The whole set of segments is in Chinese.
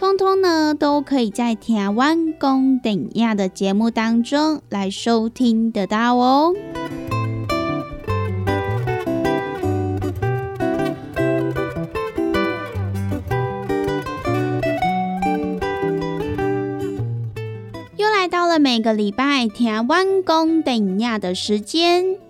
通通呢，都可以在台湾公等亚的节目当中来收听得到哦。又来到了每个礼拜台湾公等亚的时间。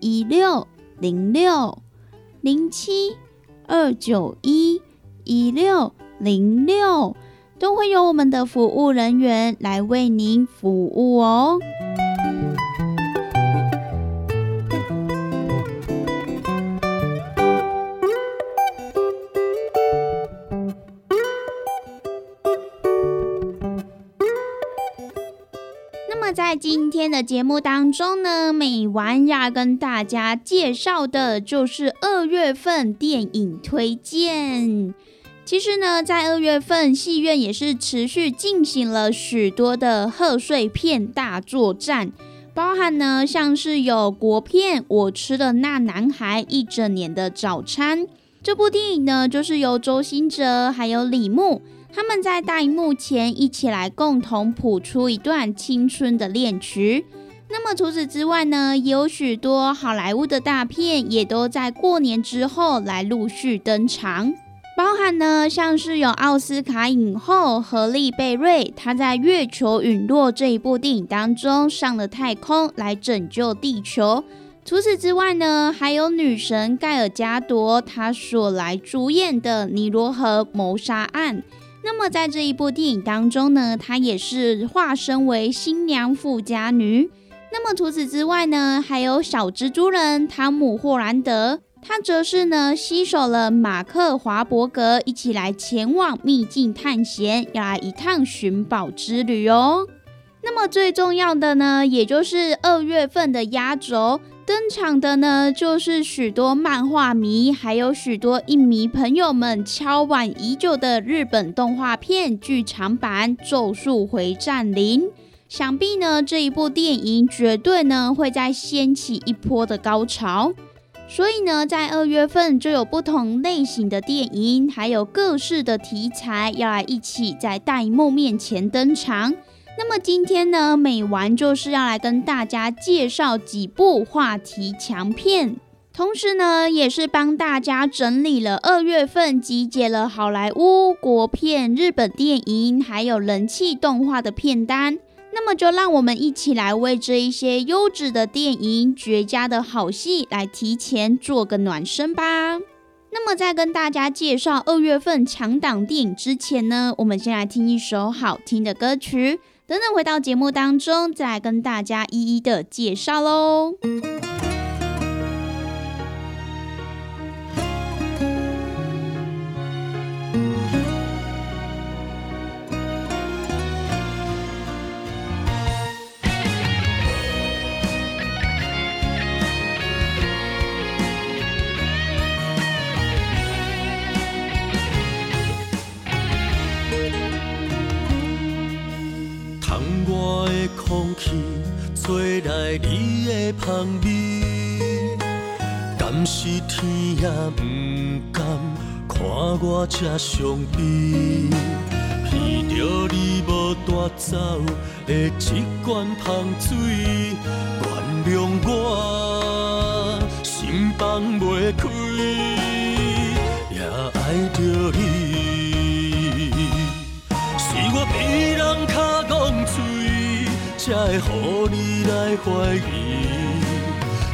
一六零六零七二九一一六零六，都会有我们的服务人员来为您服务哦。那么在今天的节目当中呢，美完要跟大家介绍的就是二月份电影推荐。其实呢，在二月份，戏院也是持续进行了许多的贺岁片大作战，包含呢像是有国片《我吃的那男孩一整年的早餐》这部电影呢，就是由周星哲还有李牧他们在大荧幕前一起来共同谱出一段青春的恋曲。那么除此之外呢，也有许多好莱坞的大片也都在过年之后来陆续登场。包含呢，像是有奥斯卡影后何利贝瑞，她在《月球陨落》这一部电影当中上了太空来拯救地球。除此之外呢，还有女神盖尔加朵，她所来主演的《尼罗河谋杀案》。那么在这一部电影当中呢，她也是化身为新娘富家女。那么除此之外呢，还有小蜘蛛人汤姆霍兰德。他则是呢，携手了马克华伯格一起来前往秘境探险，要来一趟寻宝之旅哦。那么最重要的呢，也就是二月份的压轴登场的呢，就是许多漫画迷，还有许多影迷朋友们敲碗已久的日本动画片剧场版《咒术回战零》。想必呢，这一部电影绝对呢，会再掀起一波的高潮。所以呢，在二月份就有不同类型的电影，还有各式的题材要来一起在大荧幕面前登场。那么今天呢，美完就是要来跟大家介绍几部话题强片，同时呢，也是帮大家整理了二月份集结了好莱坞、国片、日本电影，还有人气动画的片单。那么就让我们一起来为这一些优质的电影、绝佳的好戏来提前做个暖身吧。那么在跟大家介绍二月份强档电影之前呢，我们先来听一首好听的歌曲，等等回到节目当中再来跟大家一一的介绍喽。吹来你的香味，敢是天也不甘看我这伤悲。闻着你无带走的一罐香水，原谅我心放袂开，也爱着你，是我被人卡讲嘴。才会乎你来怀疑，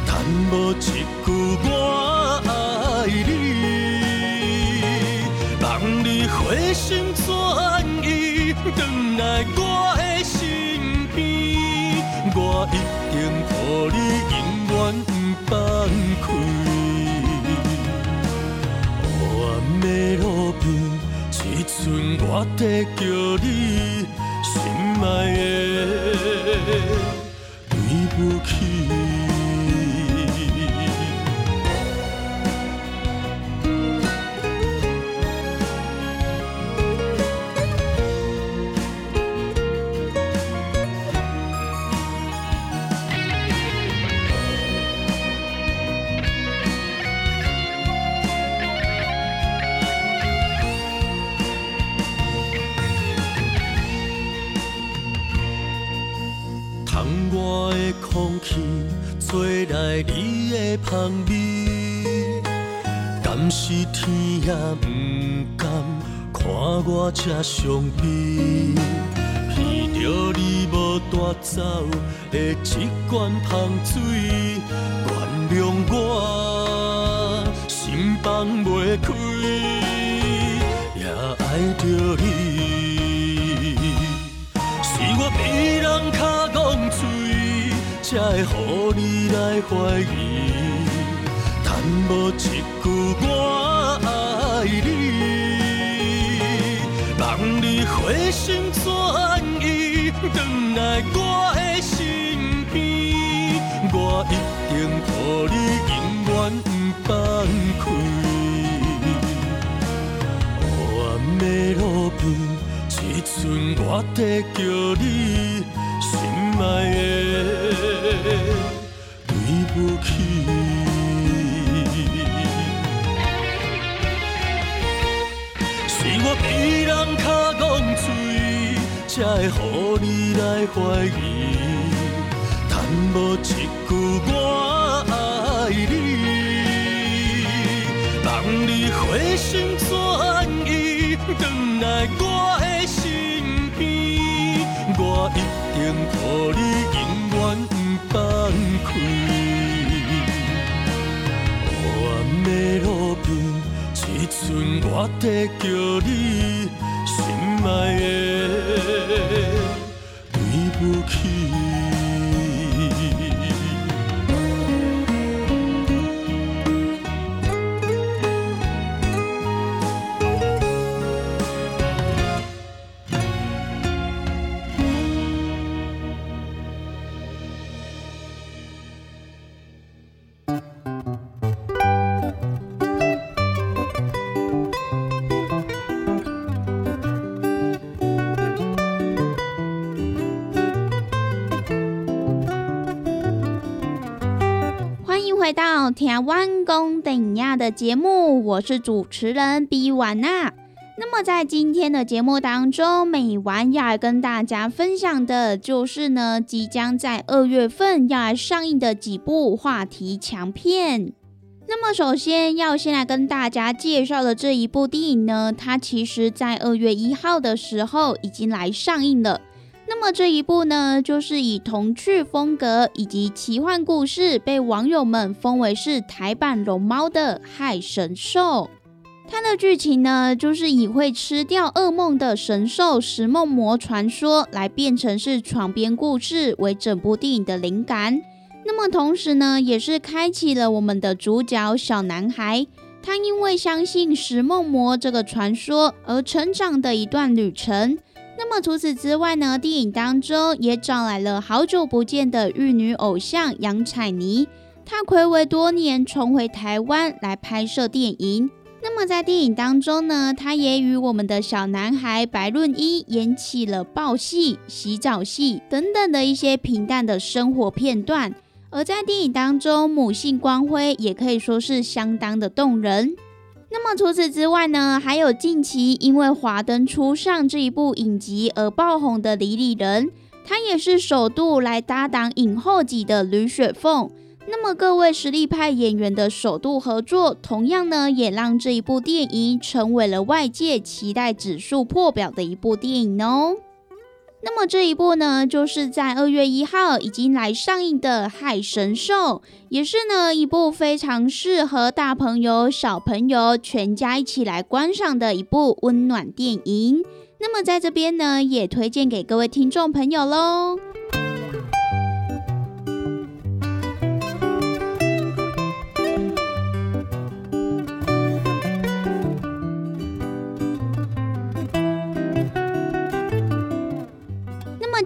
谈无一句我爱你，望你回心转意，回来我的身边，我一定予你永远不放开。黑暗的，我在叫你。心爱的，对不起。我这伤悲。闻着你无带走的一罐香水，原谅我心放袂开，也爱着你，是我被人卡讲嘴。才会乎你来怀疑，谈无一句我我在叫你心爱的对不起。是我比人卡讲嘴，才会乎你来怀疑，但无一我在叫你心爱的，弯弓顶亚的节目，我是主持人 B 婉娜。那么在今天的节目当中，美晚要来跟大家分享的就是呢，即将在二月份要来上映的几部话题强片。那么首先要先来跟大家介绍的这一部电影呢，它其实在二月一号的时候已经来上映了。那么这一部呢，就是以童趣风格以及奇幻故事，被网友们封为是台版龙猫的《害神兽》。它的剧情呢，就是以会吃掉噩梦的神兽食梦魔传说来变成是床边故事为整部电影的灵感。那么同时呢，也是开启了我们的主角小男孩，他因为相信食梦魔这个传说而成长的一段旅程。那么除此之外呢，电影当中也找来了好久不见的玉女偶像杨采妮，她暌违多年重回台湾来拍摄电影。那么在电影当中呢，她也与我们的小男孩白润一演起了抱戏、洗澡戏等等的一些平淡的生活片段。而在电影当中，母性光辉也可以说是相当的动人。那么除此之外呢，还有近期因为《华灯初上》这一部影集而爆红的李李仁，他也是首度来搭档影后级的吕雪凤。那么各位实力派演员的首度合作，同样呢，也让这一部电影成为了外界期待指数破表的一部电影哦。那么这一部呢，就是在二月一号已经来上映的《海神兽》，也是呢一部非常适合大朋友、小朋友全家一起来观赏的一部温暖电影。那么在这边呢，也推荐给各位听众朋友喽。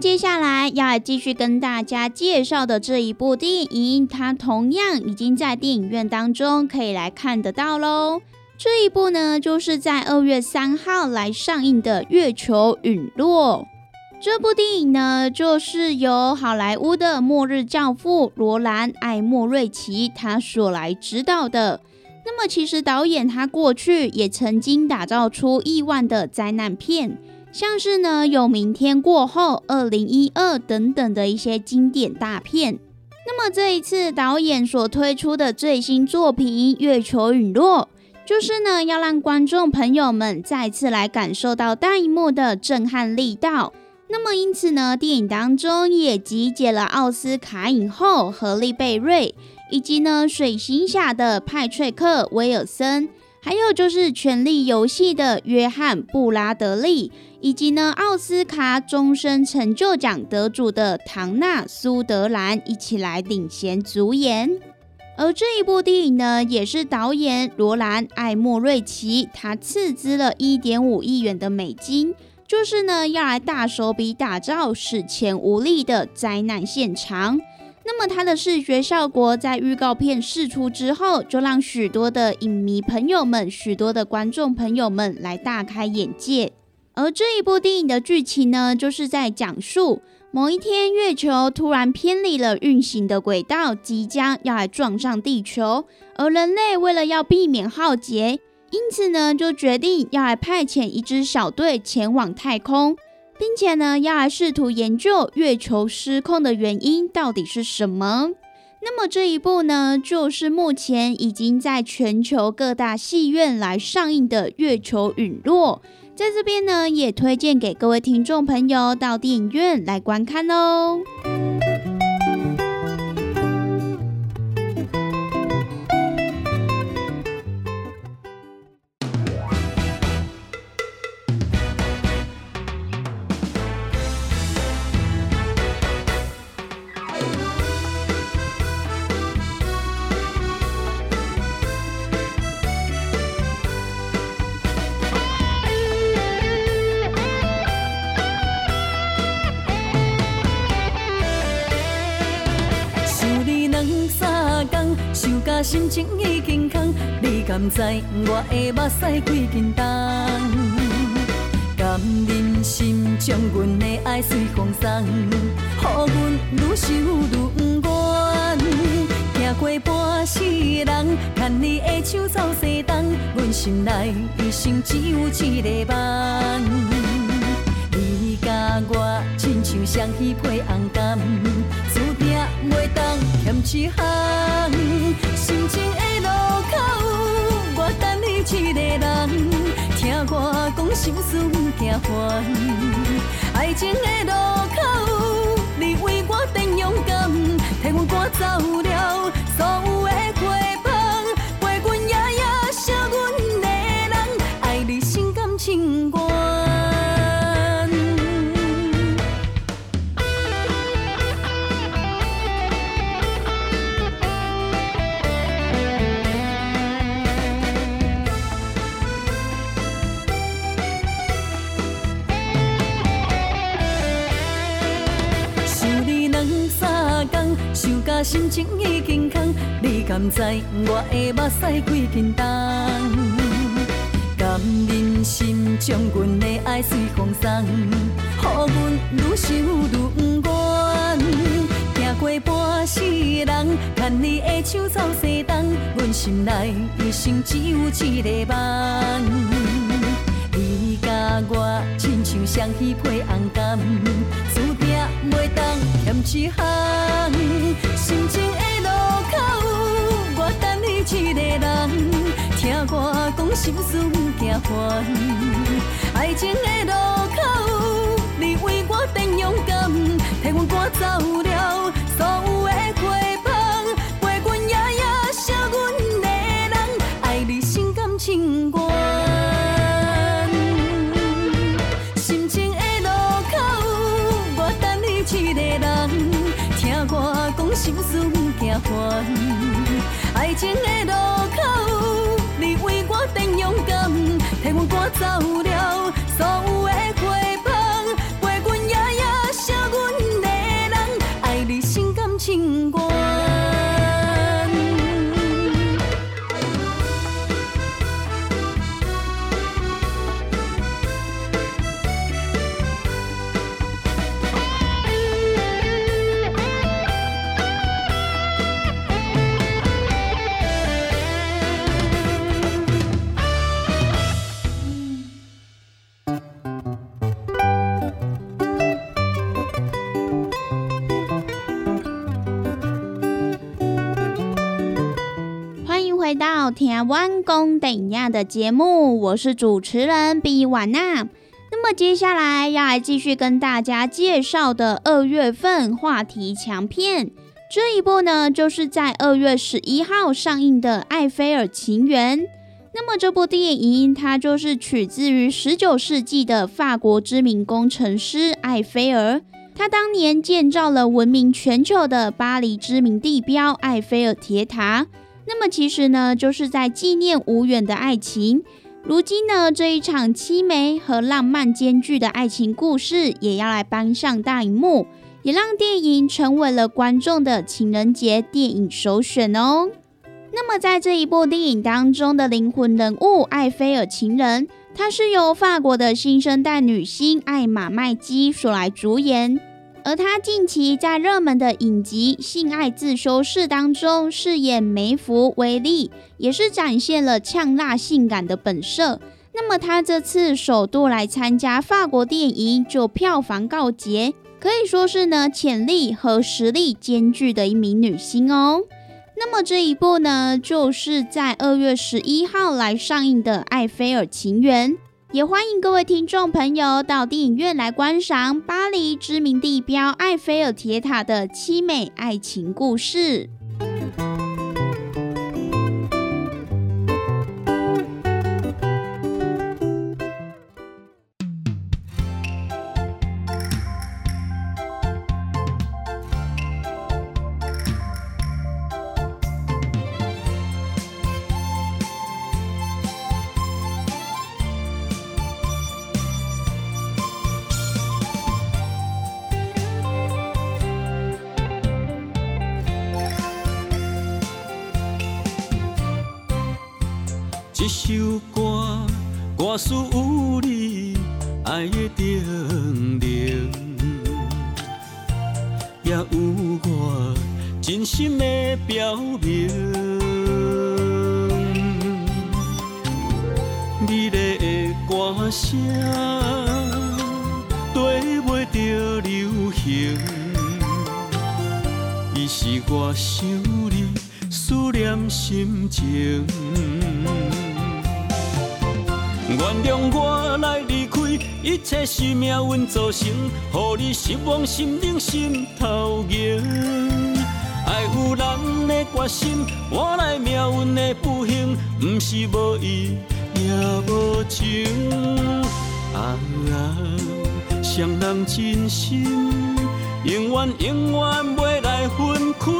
接下来要来继续跟大家介绍的这一部电影，它同样已经在电影院当中可以来看得到喽。这一部呢，就是在二月三号来上映的《月球陨落》。这部电影呢，就是由好莱坞的末日教父罗兰·艾莫瑞奇他所来指导的。那么，其实导演他过去也曾经打造出亿万的灾难片。像是呢，有《明天过后》、《二零一二》等等的一些经典大片。那么这一次导演所推出的最新作品《月球陨落》，就是呢要让观众朋友们再次来感受到大荧幕的震撼力道。那么因此呢，电影当中也集结了奥斯卡影后何丽贝瑞，以及呢水行侠的派翠克威尔森。还有就是《权力游戏》的约翰布拉德利，以及呢奥斯卡终身成就奖得主的唐纳苏德兰一起来领衔主演。而这一部电影呢，也是导演罗兰艾莫瑞奇他斥资了一点五亿元的美金，就是呢要来大手笔打造史前无力的灾难现场。那么它的视觉效果在预告片释出之后，就让许多的影迷朋友们、许多的观众朋友们来大开眼界。而这一部电影的剧情呢，就是在讲述某一天月球突然偏离了运行的轨道，即将要来撞上地球，而人类为了要避免浩劫，因此呢，就决定要来派遣一支小队前往太空，并且呢，要来试图研究月球失控的原因到底是什么。那么这一部呢，就是目前已经在全球各大戏院来上映的《月球陨落》。在这边呢，也推荐给各位听众朋友到电影院来观看哦心情已经空，你敢知我的目屎几斤重？甘忍心将阮的爱随风送，予阮愈想愈不愿。行过半世人，牵你的手走西东，阮心内一生只有一个梦。你甲我亲像双喜配红柑，注定袂当欠一项。心情的路口，我等你一个人，听我讲心事惊烦。爱情的路口，你为我变勇敢，替我赶走了心情已经空，你敢知我的目屎几斤重？甘忍心将阮的爱随风送，予阮愈想愈不愿。行过半世人，牵你的手走西东，阮心内一生只有一个梦。你甲我亲像双喜配红柑，一项。心情的路口，我等你一个人，听我讲心事惊烦。爱情的路口，你为我变勇敢，替我赶走了所有的爱情的路口，你为我变勇敢，替我赶走了听完工等亚的节目，我是主持人比瓦娜。那么接下来要来继续跟大家介绍的二月份话题强片，这一部呢，就是在二月十一号上映的《埃菲尔情缘》。那么这部电影它就是取自于十九世纪的法国知名工程师埃菲尔，他当年建造了闻名全球的巴黎知名地标埃菲尔铁塔。那么其实呢，就是在纪念无缘的爱情。如今呢，这一场凄美和浪漫兼具的爱情故事，也要来搬上大荧幕，也让电影成为了观众的情人节电影首选哦。那么在这一部电影当中的灵魂人物艾菲尔情人，她是由法国的新生代女星艾玛麦基所来主演，而她近期在热门的影集《性爱自修室》当中饰演梅芙维利，也是展现了呛辣性感的本色。那么她这次首度来参加法国电影，就票房告捷，可以说是呢潜力和实力兼具的一名女星哦。那么这一部呢，就是在二月十一号来上映的《艾菲尔情缘》，也欢迎各位听众朋友到电影院来观赏巴黎知名地标埃菲尔铁塔的凄美爱情故事。的表明。美丽的歌声，对袂着流行，伊是我想你思念心情。原谅我来离开，一切是命运造成，予你失望，心冷心头热。有人的决心，换来命运的不幸，不是无意也无情。啊啊，双人真心，永远永远袂来分开。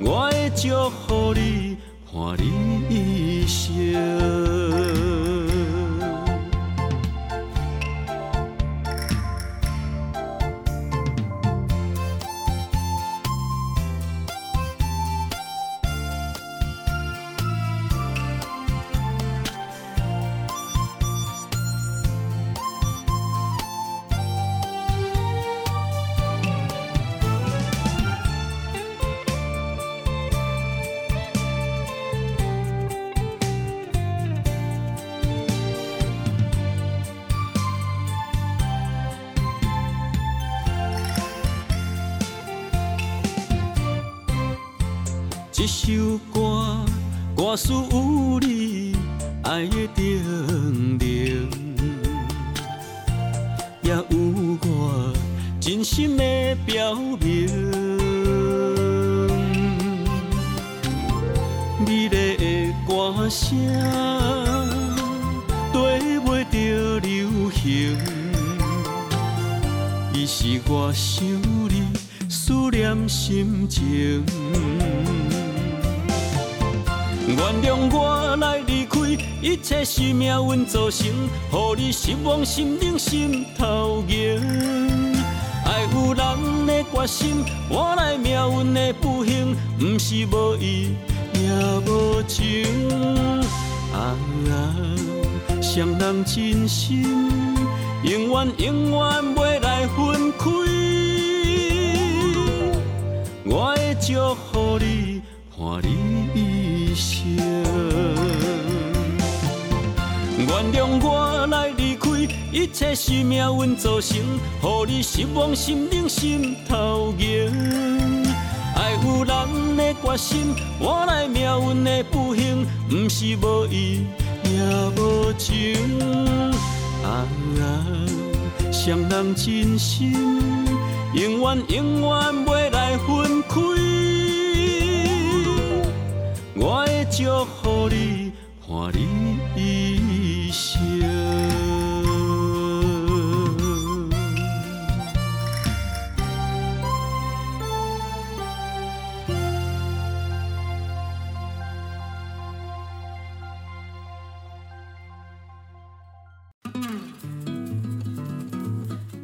我会祝福你，伴你一生。对袂着流行，伊是我想你思念心情。原谅我来离开，一切是命运造成，予你失望，心冷心头热。爱有人的决心，换来命运的不幸，不是无意也无情。啊啊，双人真心，永远永远袂来分开。我会祝福你，伴你一生。原谅我来离开，一切是命运造成，予你失望，心冷心头热。爱有人的决心，换来命运的不幸，不是无意也无情。啊啊，双人真心，永远永远袂来分开。我会祝福你，伴你一生。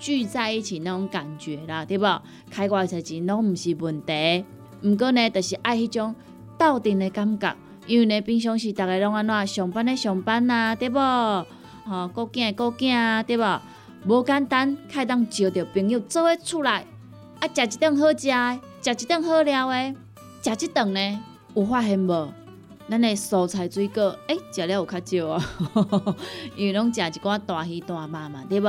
聚在一起那种感觉啦，对不？开偌侪钱拢毋是问题，毋过呢，就是爱迄种。斗阵的感觉，因为呢，平常时逐个拢安怎上班的上班啊，对不？吼，顾囝顾囝啊，对不？无简单，开当招着朋友做伙出来，啊，食一顿好食的，食一顿好料的，食一顿呢，有发现无？咱的蔬菜水果，诶，食了有较少啊，因为拢食一寡大鱼大肉嘛，对不？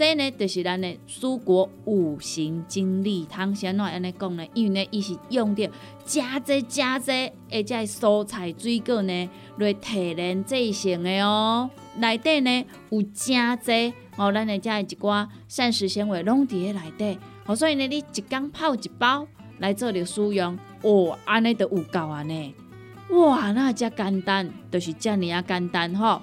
这呢，就是咱的蔬果五行精力汤。先怎安尼讲呢？因为呢，伊是用着加济加济，而且蔬菜水果呢来提炼制成的哦。内底呢有加济哦，咱的遮一寡膳食纤维拢伫咧内底。哦，所以呢，你一缸泡一包来做着使用，哦，安尼就有够安尼。哇，那遮简单，就是遮尔啊简单吼。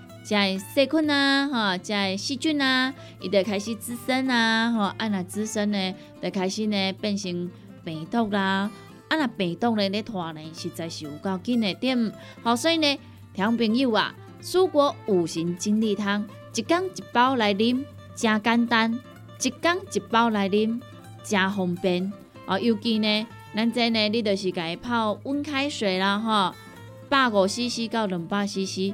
即个细菌啊，吼，即个细菌啊，伊就开始滋生啊，吼，啊若滋生呢，就开始呢变成病毒啦，啊若病毒呢咧拖呢，实在是有够紧的点，好，所以呢，听朋友啊，蔬果五行精力汤，一缸一包来啉，真简单，一缸一包来啉，真方便，哦，尤其呢，咱这呢，你就是家泡温开水啦，吼，百五 CC 到两百 CC。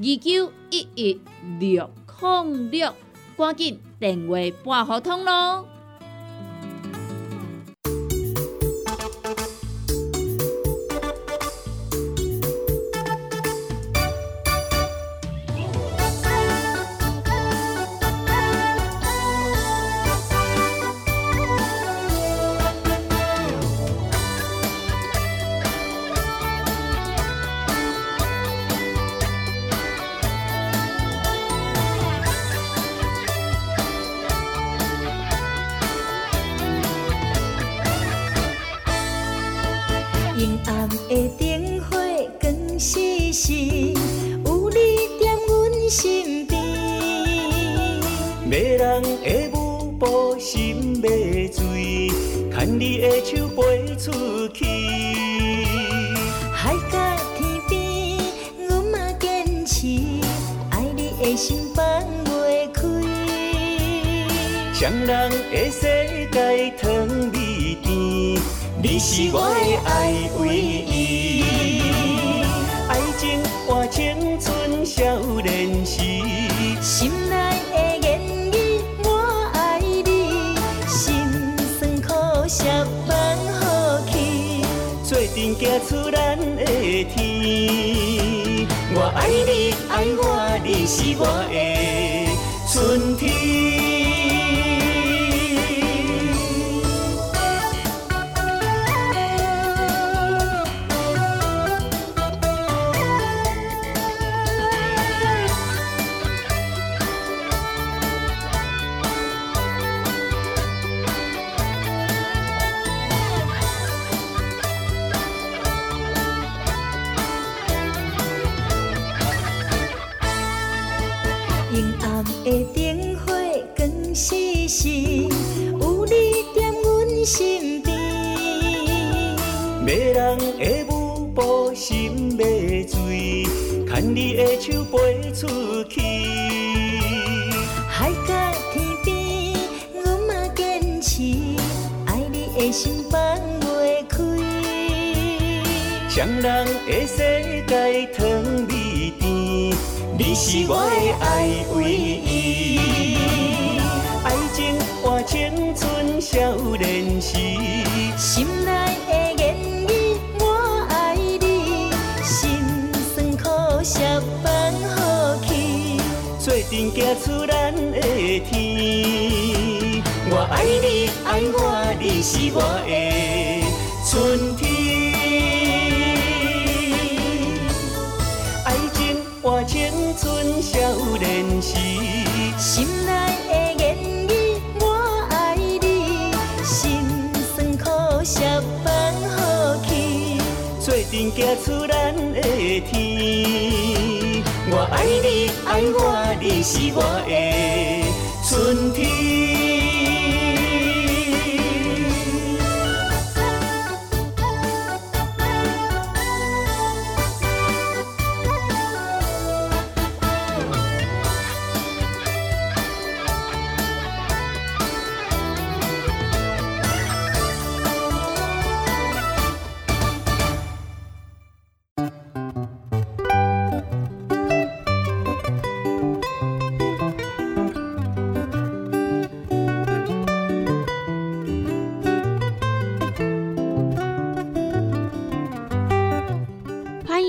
二九一一六零六，赶紧电话拨合通咯。阴暗的灯火光细细，有你在阮身边。迷人的舞步，心迷醉，牵你的手飞出去。海角天边，阮嘛坚持，爱你的心放袂开。双人的世界，糖。你是我的爱唯一。爱情换青春少年时，心内。的言语我爱你，心酸苦涩放好去，做阵行出咱的天。我爱你，爱我，你是我的春天。少年时，心内的言语我爱你，心酸苦涩放好去，做阵行出咱的天。我爱你，爱我，你是我的春天。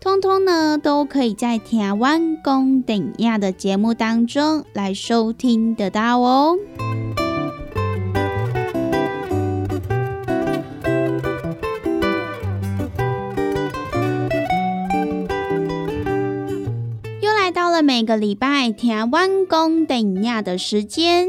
通通呢，都可以在台湾公等亚的节目当中来收听得到哦。又来到了每个礼拜台湾公等亚的时间。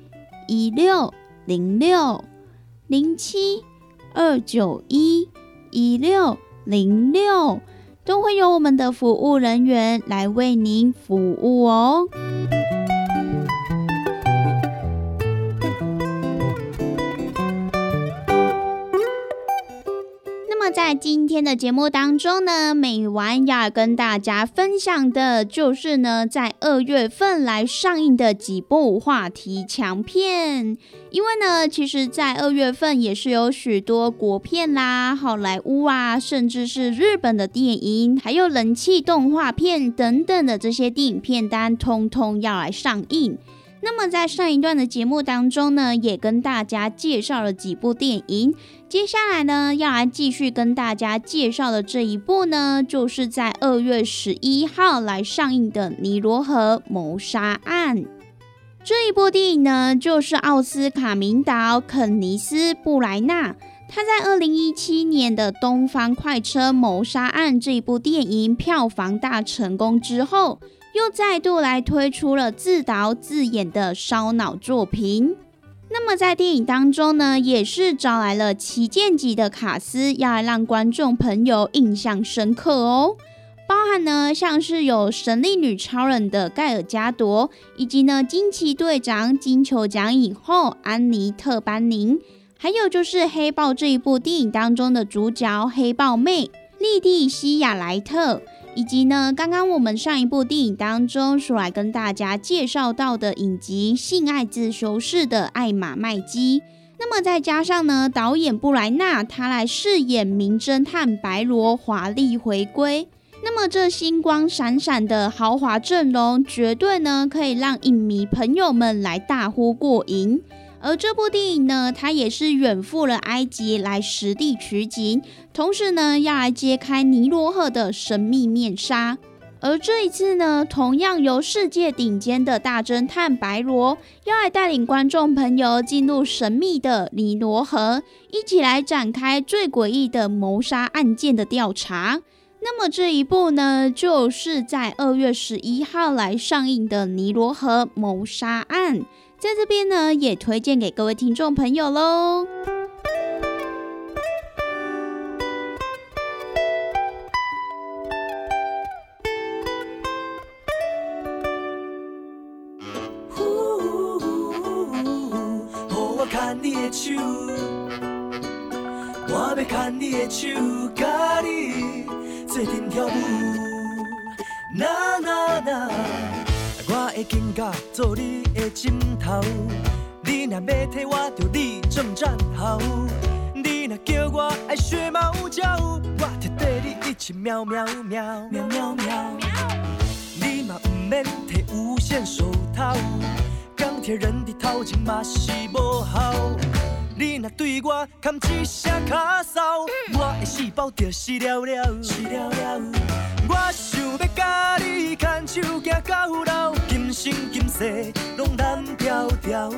一六零六零七二九一一六零六，都会有我们的服务人员来为您服务哦。那么在今天的节目当中呢，美完要跟大家分享的就是呢，在二月份来上映的几部话题强片。因为呢，其实，在二月份也是有许多国片啦、好莱坞啊，甚至是日本的电影，还有人气动画片等等的这些电影片单，通通要来上映。那么在上一段的节目当中呢，也跟大家介绍了几部电影。接下来呢，要来继续跟大家介绍的这一部呢，就是在二月十一号来上映的《尼罗河谋杀案》。这一部电影呢，就是奥斯卡名导肯尼斯·布莱纳他在二零一七年的《东方快车谋杀案》这一部电影票房大成功之后，又再度来推出了自导自演的烧脑作品。那么在电影当中呢，也是招来了旗舰级的卡司，要来让观众朋友印象深刻哦。包含呢，像是有神力女超人的盖尔加朵，以及呢惊奇队长金球奖影后安妮特班宁。还有就是《黑豹》这一部电影当中的主角黑豹妹莉蒂西亚莱特，以及呢，刚刚我们上一部电影当中说来跟大家介绍到的影集《性爱自修室》的艾玛麦基，那么再加上呢，导演布莱纳他来饰演名侦探白罗，华丽回归。那么这星光闪闪的豪华阵容，绝对呢可以让影迷朋友们来大呼过瘾。而这部电影呢，它也是远赴了埃及来实地取景，同时呢，要来揭开尼罗河的神秘面纱。而这一次呢，同样由世界顶尖的大侦探白罗，要来带领观众朋友进入神秘的尼罗河，一起来展开最诡异的谋杀案件的调查。那么这一部呢，就是在二月十一号来上映的《尼罗河谋杀案》。在这边呢，也推荐给各位听众朋友喽。我会更加做你的枕头，你若要替我，就你装战壕。你若叫我爱学猫叫，我就对你一起喵喵喵喵喵喵。你嘛不免摕无线手套，钢铁人的头前嘛是无效。你若对我喊一声卡骚，我的细胞就是了了，是了了。我想要甲你牵手行到老，今生今世拢蓝条条。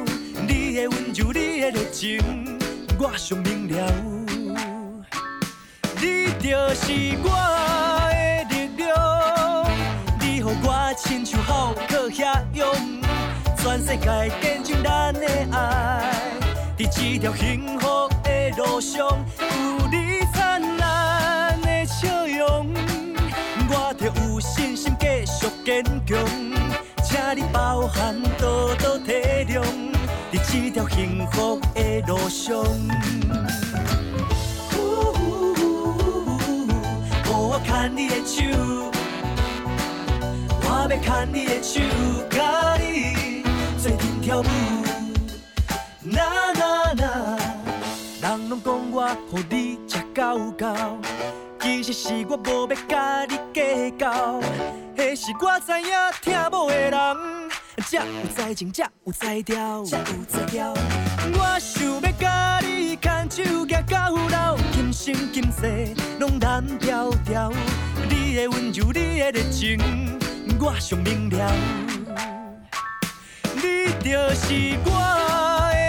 你的温柔，你的热情，我上明了。你就是我的力量，你予我亲像浩克遐勇，全世界见证咱的爱。在这条幸福的路上，有你坚强。请你包涵多多体谅，在这条幸福的路上。我牵你的手，我要牵你的手，甲你做阵跳舞。呐呐呐人拢讲我予你吃够够，其实是我无要甲你计较。是我知影听某的人，才有才情，才有才调，才有才调。我想要甲你牵手行到老，今生今世拢蓝条条。你的温柔，你的热情，我上明了。你就是我。像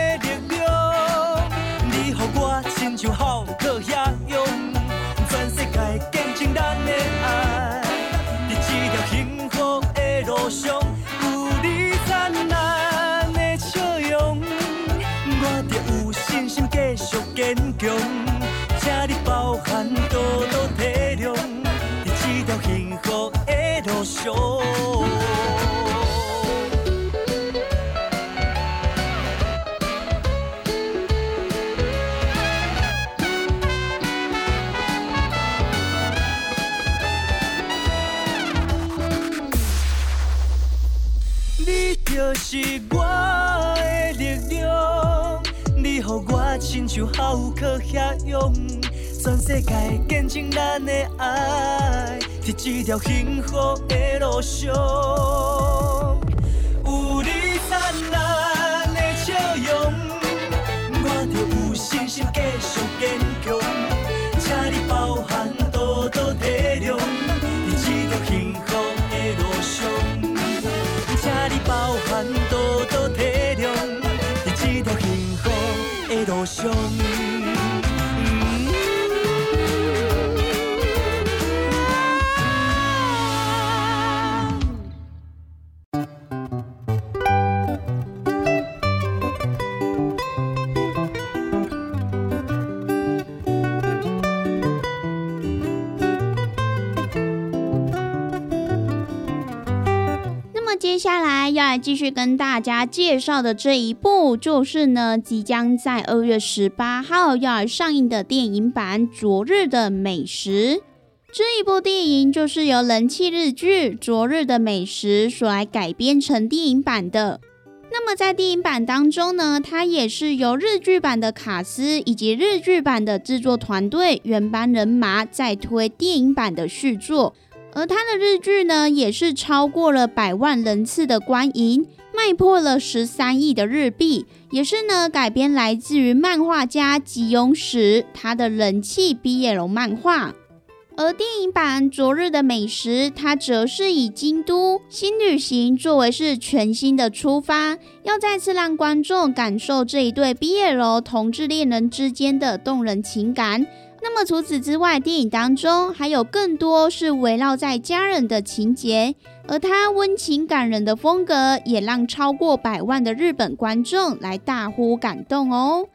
全世界见证咱的爱，在这条幸福的路上，有你灿烂的笑容，我就有信心继续。继续跟大家介绍的这一部，就是呢，即将在二月十八号要上映的电影版《昨日的美食》。这一部电影就是由人气日剧《昨日的美食》所来改编成电影版的。那么在电影版当中呢，它也是由日剧版的卡司以及日剧版的制作团队原班人马在推电影版的续作。而它的日剧呢，也是超过了百万人次的观影，卖破了十三亿的日币，也是呢改编来自于漫画家吉永史他的人气 BL 漫画。而电影版《昨日的美食》，它则是以京都新旅行作为是全新的出发，要再次让观众感受这一对 BL 同志恋人之间的动人情感。那么除此之外，电影当中还有更多是围绕在家人的情节，而它温情感人的风格，也让超过百万的日本观众来大呼感动哦。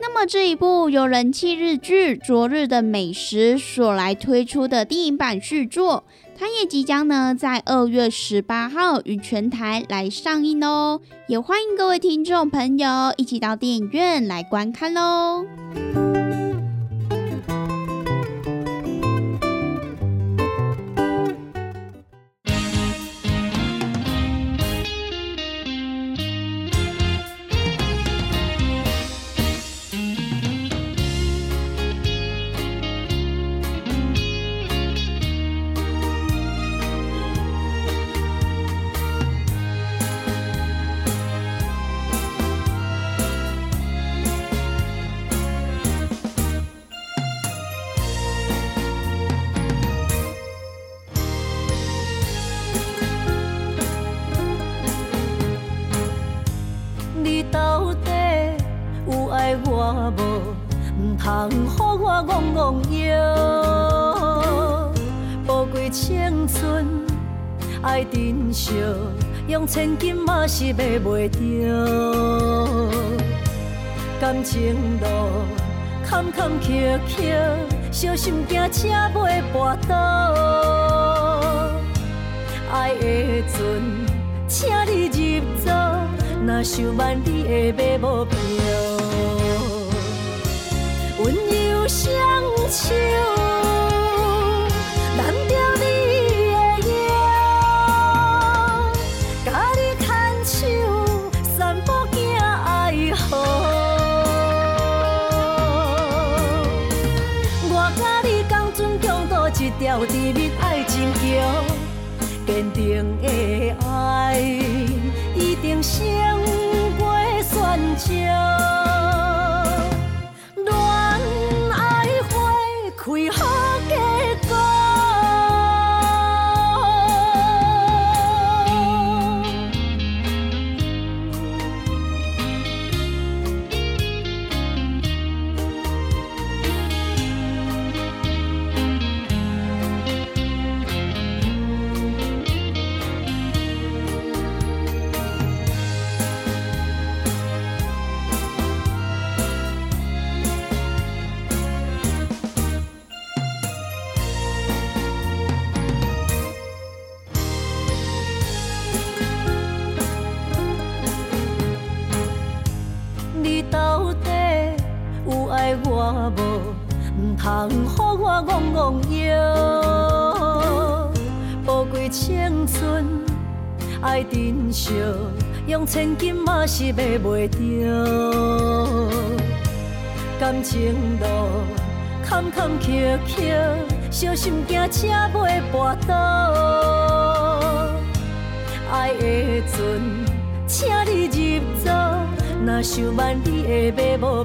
那么这一部由人气日剧《昨日的美食》所来推出的电影版续作，它也即将呢在二月十八号与全台来上映哦，也欢迎各位听众朋友一起到电影院来观看喽。是买袂着，感情路坎坎坷坷，小心惊车袂跋倒。爱的船，请你入座，若想万里的买无票，温柔双手。heart. 千金嘛是买袂着，感情路坎坎坷坷，小心惊车袂跋倒。爱的船，请你入座，若想万里的马无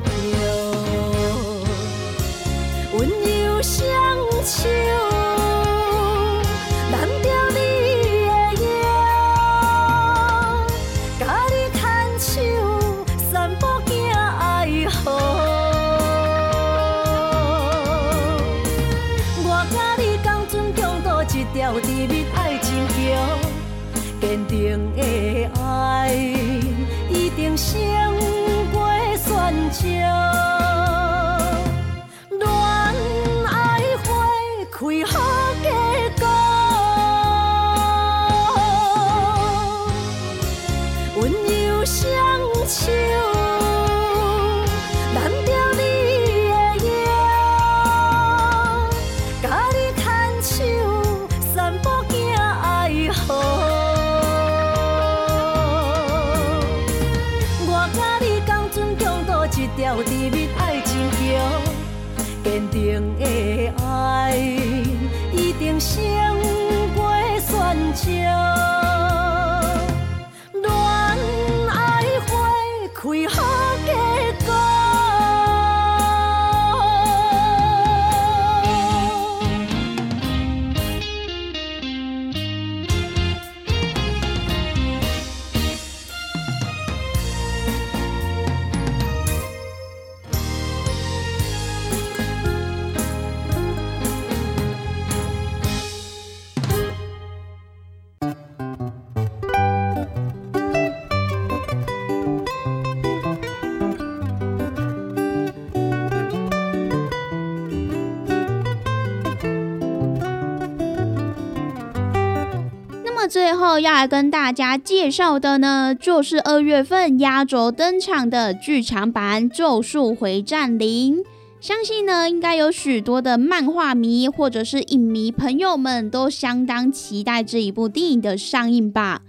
要来跟大家介绍的呢，就是二月份压轴登场的剧场版《咒术回战零》。相信呢，应该有许多的漫画迷或者是影迷朋友们都相当期待这一部电影的上映吧。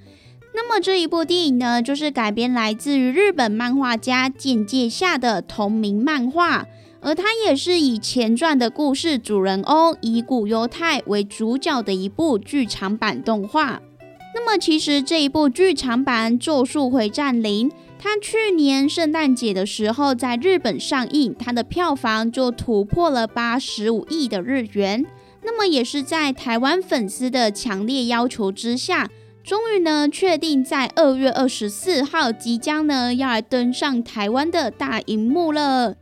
那么这一部电影呢，就是改编来自于日本漫画家剑介下的同名漫画，而它也是以前传的故事主人翁乙骨犹太为主角的一部剧场版动画。那么，其实这一部剧场版《咒术回战零》，它去年圣诞节的时候在日本上映，它的票房就突破了八十五亿的日元。那么，也是在台湾粉丝的强烈要求之下，终于呢确定在二月二十四号即将呢要来登上台湾的大荧幕了。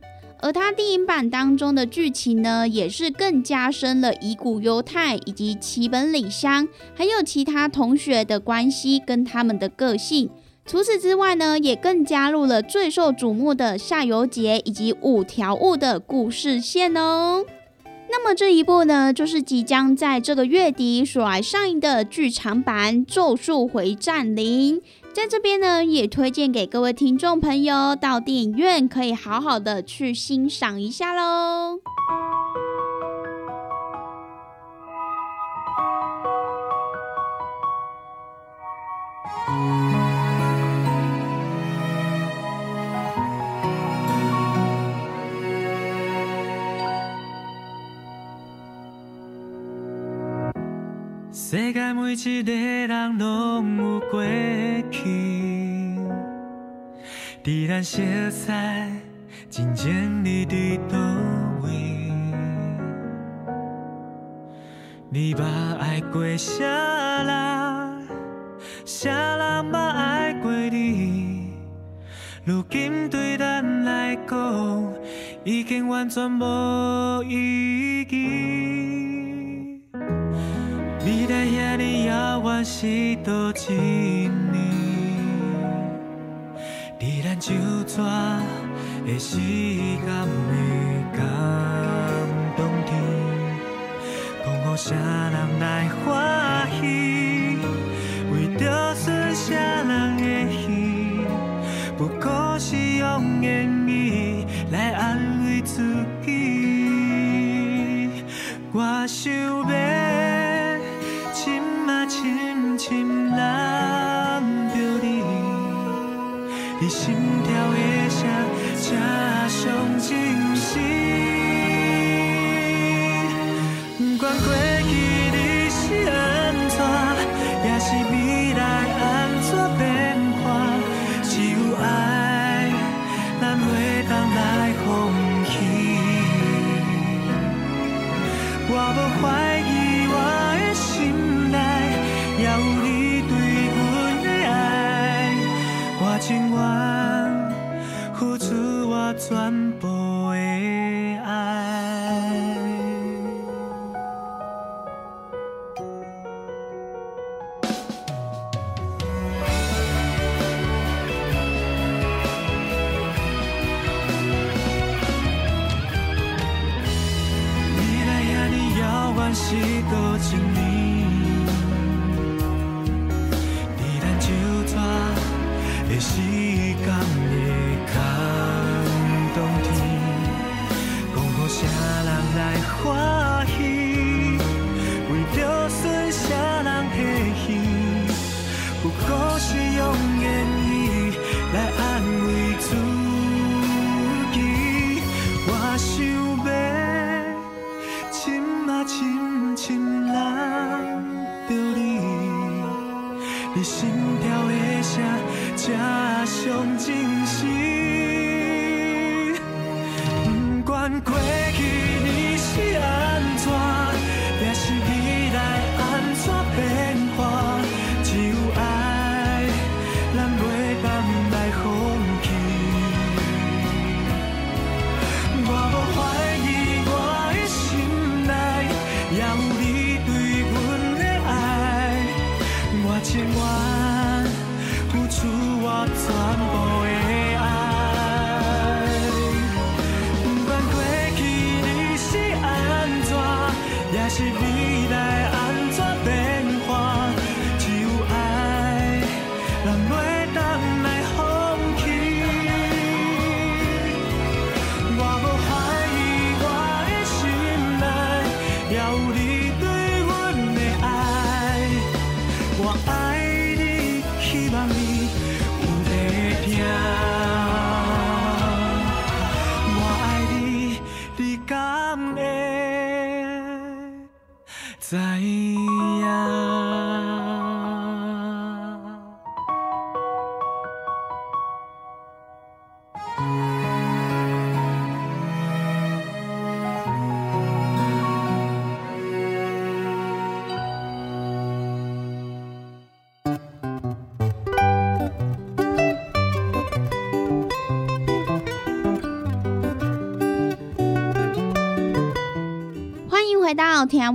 而它电影版当中的剧情呢，也是更加深了乙骨犹太以及齐本里香还有其他同学的关系跟他们的个性。除此之外呢，也更加入了最受瞩目的夏油杰以及五条悟的故事线哦。那么这一部呢，就是即将在这个月底所来上映的剧场版《咒术回战零》。在这边呢，也推荐给各位听众朋友到电影院可以好好的去欣赏一下喽。世界每一个人拢有过去，伫咱熟悉真正你伫倒位？你捌爱过谁人？谁人捌爱过你？如今对咱来讲，已经完全无意义。你在遐里遥远是倒一年？伫咱就怎的时间会感动天？讲予啥人来欢喜？为着顺啥人的意？不过是用言语来安慰自己。我想曾经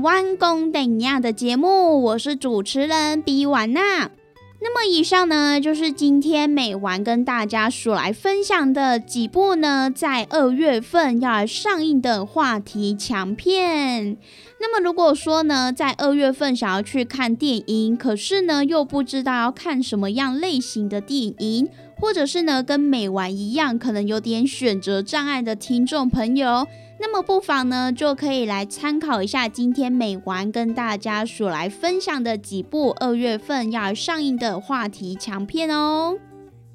弯弓等一样的节目，我是主持人比婉娜。那么以上呢，就是今天美完跟大家所来分享的几部呢，在二月份要来上映的话题强片。那么如果说呢，在二月份想要去看电影，可是呢又不知道要看什么样类型的电影，或者是呢跟美完一样，可能有点选择障碍的听众朋友。那么不妨呢，就可以来参考一下今天美完跟大家所来分享的几部二月份要上映的话题强片哦。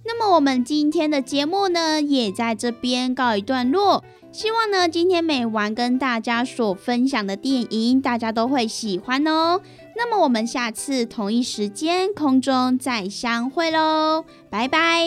那么我们今天的节目呢，也在这边告一段落。希望呢，今天美完跟大家所分享的电影，大家都会喜欢哦。那么我们下次同一时间空中再相会喽，拜拜。